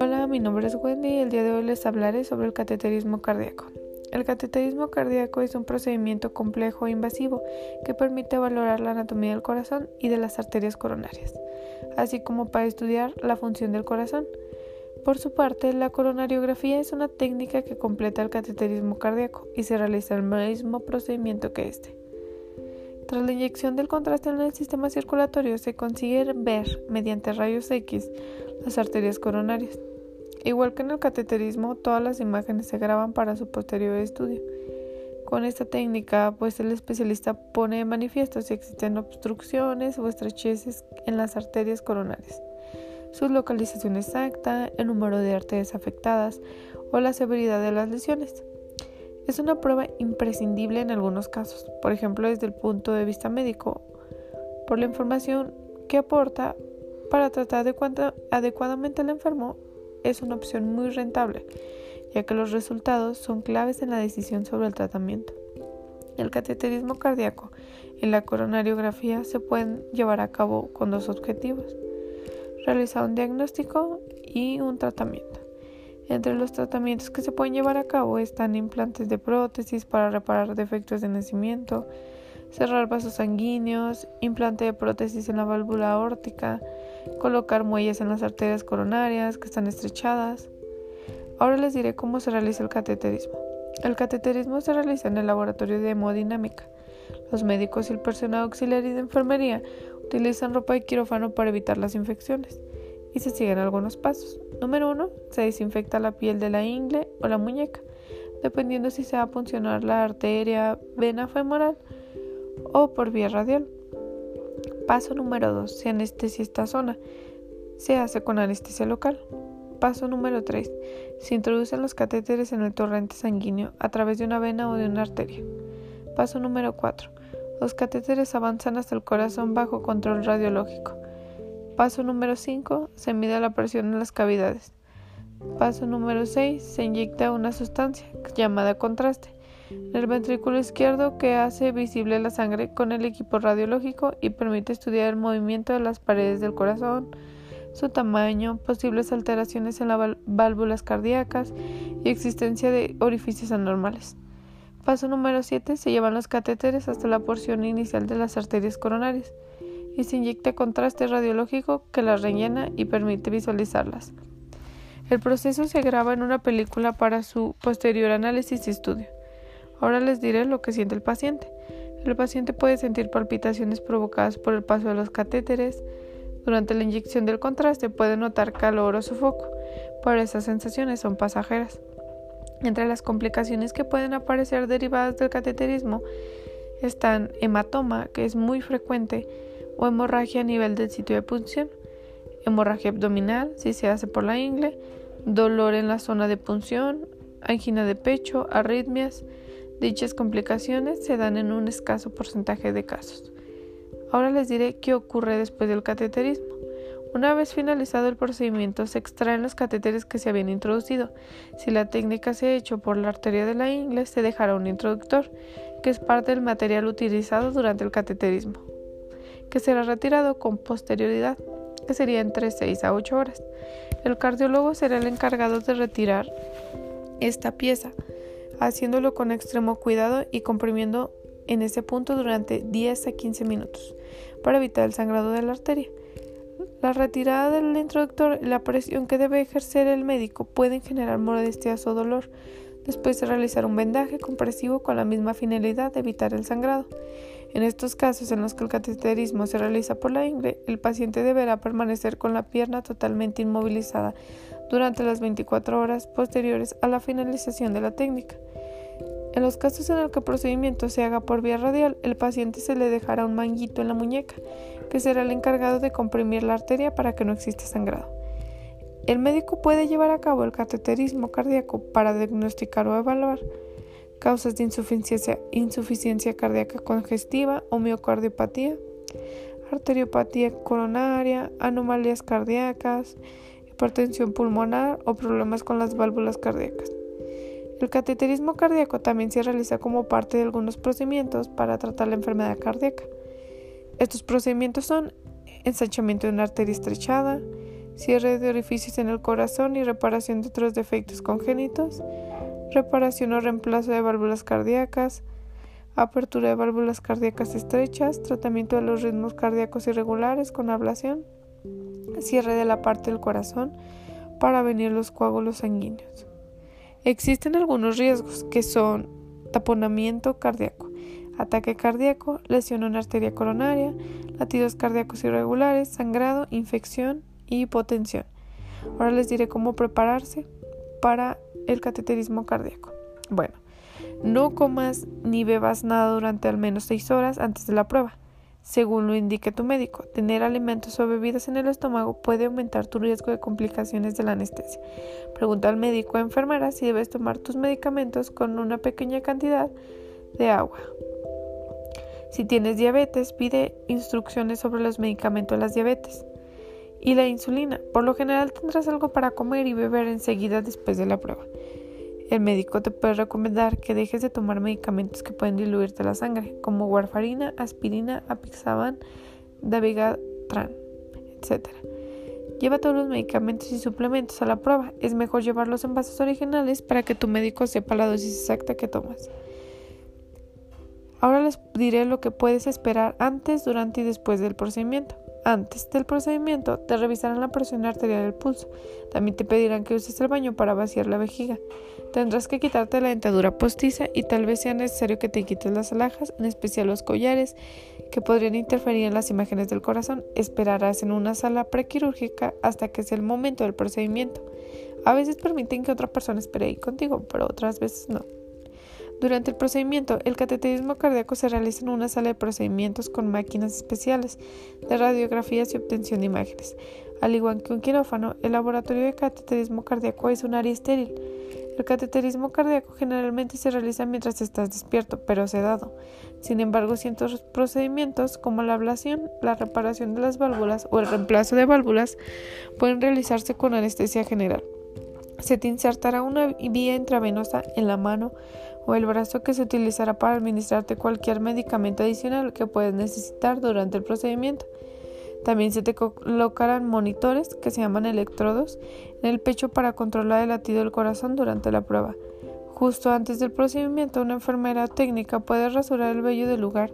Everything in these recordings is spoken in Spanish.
Hola, mi nombre es Wendy y el día de hoy les hablaré sobre el cateterismo cardíaco. El cateterismo cardíaco es un procedimiento complejo e invasivo que permite valorar la anatomía del corazón y de las arterias coronarias, así como para estudiar la función del corazón. Por su parte, la coronariografía es una técnica que completa el cateterismo cardíaco y se realiza el mismo procedimiento que este. Tras la inyección del contraste en el sistema circulatorio se consigue ver mediante rayos X las arterias coronarias. Igual que en el cateterismo, todas las imágenes se graban para su posterior estudio. Con esta técnica, pues el especialista pone de manifiesto si existen obstrucciones o estrecheces en las arterias coronarias, su localización exacta, el número de arterias afectadas o la severidad de las lesiones. Es una prueba imprescindible en algunos casos, por ejemplo desde el punto de vista médico, por la información que aporta para tratar adecuadamente al enfermo es una opción muy rentable, ya que los resultados son claves en la decisión sobre el tratamiento. El cateterismo cardíaco y la coronariografía se pueden llevar a cabo con dos objetivos, realizar un diagnóstico y un tratamiento. Entre los tratamientos que se pueden llevar a cabo están implantes de prótesis para reparar defectos de nacimiento, cerrar vasos sanguíneos, implante de prótesis en la válvula aórtica, colocar muelles en las arterias coronarias que están estrechadas. Ahora les diré cómo se realiza el cateterismo. El cateterismo se realiza en el laboratorio de hemodinámica. Los médicos y el personal auxiliar y de enfermería utilizan ropa de quirófano para evitar las infecciones y se siguen algunos pasos. Número 1. Se desinfecta la piel de la ingle o la muñeca, dependiendo si se va a funcionar la arteria, vena femoral o por vía radial. Paso número 2. Se anestesia esta zona. Se hace con anestesia local. Paso número 3. Se introducen los catéteres en el torrente sanguíneo a través de una vena o de una arteria. Paso número 4. Los catéteres avanzan hasta el corazón bajo control radiológico. Paso número 5. Se mide la presión en las cavidades. Paso número 6. Se inyecta una sustancia llamada contraste en el ventrículo izquierdo que hace visible la sangre con el equipo radiológico y permite estudiar el movimiento de las paredes del corazón, su tamaño, posibles alteraciones en las válvulas cardíacas y existencia de orificios anormales. Paso número 7. Se llevan los catéteres hasta la porción inicial de las arterias coronarias y se inyecta contraste radiológico que las rellena y permite visualizarlas. El proceso se graba en una película para su posterior análisis y estudio. Ahora les diré lo que siente el paciente. El paciente puede sentir palpitaciones provocadas por el paso de los catéteres. Durante la inyección del contraste puede notar calor o sofoco, pero esas sensaciones son pasajeras. Entre las complicaciones que pueden aparecer derivadas del cateterismo están hematoma, que es muy frecuente, o hemorragia a nivel del sitio de punción, hemorragia abdominal si se hace por la ingle, dolor en la zona de punción, angina de pecho, arritmias. Dichas complicaciones se dan en un escaso porcentaje de casos. Ahora les diré qué ocurre después del cateterismo. Una vez finalizado el procedimiento, se extraen los catéteres que se habían introducido. Si la técnica se ha hecho por la arteria de la ingle, se dejará un introductor, que es parte del material utilizado durante el cateterismo que será retirado con posterioridad, que sería entre 6 a 8 horas. El cardiólogo será el encargado de retirar esta pieza, haciéndolo con extremo cuidado y comprimiendo en ese punto durante 10 a 15 minutos para evitar el sangrado de la arteria. La retirada del introductor y la presión que debe ejercer el médico pueden generar molestias o dolor. Después de realizar un vendaje compresivo con la misma finalidad de evitar el sangrado. En estos casos en los que el cateterismo se realiza por la ingle, el paciente deberá permanecer con la pierna totalmente inmovilizada durante las 24 horas posteriores a la finalización de la técnica. En los casos en los que el procedimiento se haga por vía radial, el paciente se le dejará un manguito en la muñeca, que será el encargado de comprimir la arteria para que no exista sangrado. El médico puede llevar a cabo el cateterismo cardíaco para diagnosticar o evaluar causas de insuficiencia, insuficiencia cardíaca congestiva o miocardiopatía, arteriopatía coronaria, anomalías cardíacas, hipertensión pulmonar o problemas con las válvulas cardíacas. El cateterismo cardíaco también se realiza como parte de algunos procedimientos para tratar la enfermedad cardíaca. Estos procedimientos son ensanchamiento de una arteria estrechada, cierre de orificios en el corazón y reparación de otros defectos congénitos, reparación o reemplazo de válvulas cardíacas, apertura de válvulas cardíacas estrechas, tratamiento de los ritmos cardíacos irregulares con ablación, cierre de la parte del corazón para venir los coágulos sanguíneos. Existen algunos riesgos que son taponamiento cardíaco, ataque cardíaco, lesión en arteria coronaria, latidos cardíacos irregulares, sangrado, infección y hipotensión. Ahora les diré cómo prepararse para el cateterismo cardíaco. Bueno, no comas ni bebas nada durante al menos 6 horas antes de la prueba. Según lo indique tu médico, tener alimentos o bebidas en el estómago puede aumentar tu riesgo de complicaciones de la anestesia. Pregunta al médico o enfermera si debes tomar tus medicamentos con una pequeña cantidad de agua. Si tienes diabetes, pide instrucciones sobre los medicamentos de las diabetes y la insulina. Por lo general tendrás algo para comer y beber enseguida después de la prueba. El médico te puede recomendar que dejes de tomar medicamentos que pueden diluirte la sangre, como warfarina, aspirina, apixaban, dabigatran, etc. Lleva todos los medicamentos y suplementos a la prueba. Es mejor llevarlos en vasos originales para que tu médico sepa la dosis exacta que tomas. Ahora les diré lo que puedes esperar antes, durante y después del procedimiento. Antes del procedimiento te revisarán la presión arterial del pulso. También te pedirán que uses el baño para vaciar la vejiga. Tendrás que quitarte la dentadura postiza y tal vez sea necesario que te quites las alhajas, en especial los collares, que podrían interferir en las imágenes del corazón. Esperarás en una sala prequirúrgica hasta que sea el momento del procedimiento. A veces permiten que otra persona espere ahí contigo, pero otras veces no. Durante el procedimiento, el cateterismo cardíaco se realiza en una sala de procedimientos con máquinas especiales de radiografías y obtención de imágenes. Al igual que un quirófano, el laboratorio de cateterismo cardíaco es un área estéril. El cateterismo cardíaco generalmente se realiza mientras estás despierto, pero sedado. Sin embargo, ciertos procedimientos como la ablación, la reparación de las válvulas o el reemplazo de válvulas pueden realizarse con anestesia general. Se te insertará una vía intravenosa en la mano o el brazo que se utilizará para administrarte cualquier medicamento adicional que puedas necesitar durante el procedimiento. También se te colocarán monitores, que se llaman electrodos, en el pecho para controlar el latido del corazón durante la prueba. Justo antes del procedimiento, una enfermera técnica puede rasurar el vello del lugar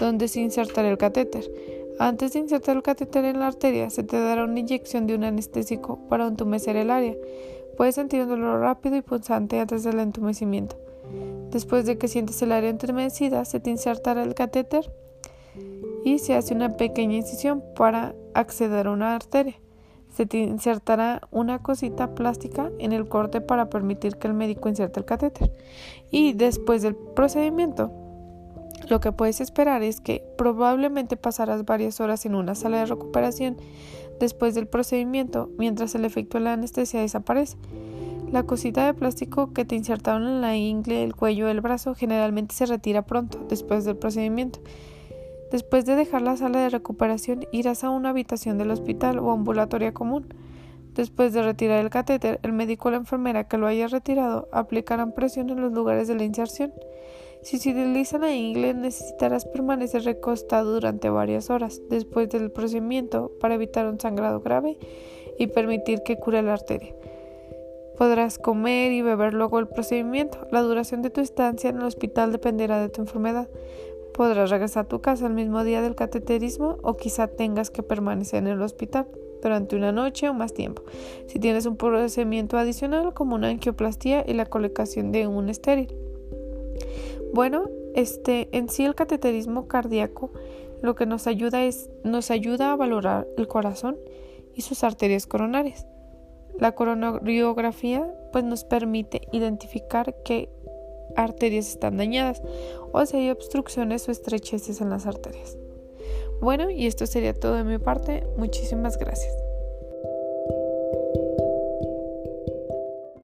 donde se insertará el catéter. Antes de insertar el catéter en la arteria, se te dará una inyección de un anestésico para entumecer el área. Puedes sentir un dolor rápido y punzante antes del entumecimiento. Después de que sientes el área entumecida, se te insertará el catéter y se hace una pequeña incisión para acceder a una arteria. Se te insertará una cosita plástica en el corte para permitir que el médico inserte el catéter. Y después del procedimiento, lo que puedes esperar es que probablemente pasarás varias horas en una sala de recuperación después del procedimiento mientras el efecto de la anestesia desaparece. La cosita de plástico que te insertaron en la ingle, el cuello, el brazo generalmente se retira pronto después del procedimiento. Después de dejar la sala de recuperación, irás a una habitación del hospital o ambulatoria común. Después de retirar el catéter, el médico o la enfermera que lo haya retirado aplicarán presión en los lugares de la inserción. Si se utiliza la ingle, necesitarás permanecer recostado durante varias horas después del procedimiento para evitar un sangrado grave y permitir que cure la arteria. Podrás comer y beber luego del procedimiento. La duración de tu estancia en el hospital dependerá de tu enfermedad. Podrás regresar a tu casa el mismo día del cateterismo o quizá tengas que permanecer en el hospital durante una noche o más tiempo. Si tienes un procedimiento adicional como una angioplastía y la colocación de un estéril. Bueno, este en sí el cateterismo cardíaco lo que nos ayuda es nos ayuda a valorar el corazón y sus arterias coronarias. La coronariografía pues nos permite identificar qué arterias están dañadas o si hay obstrucciones o estrecheces en las arterias. Bueno, y esto sería todo de mi parte. Muchísimas gracias.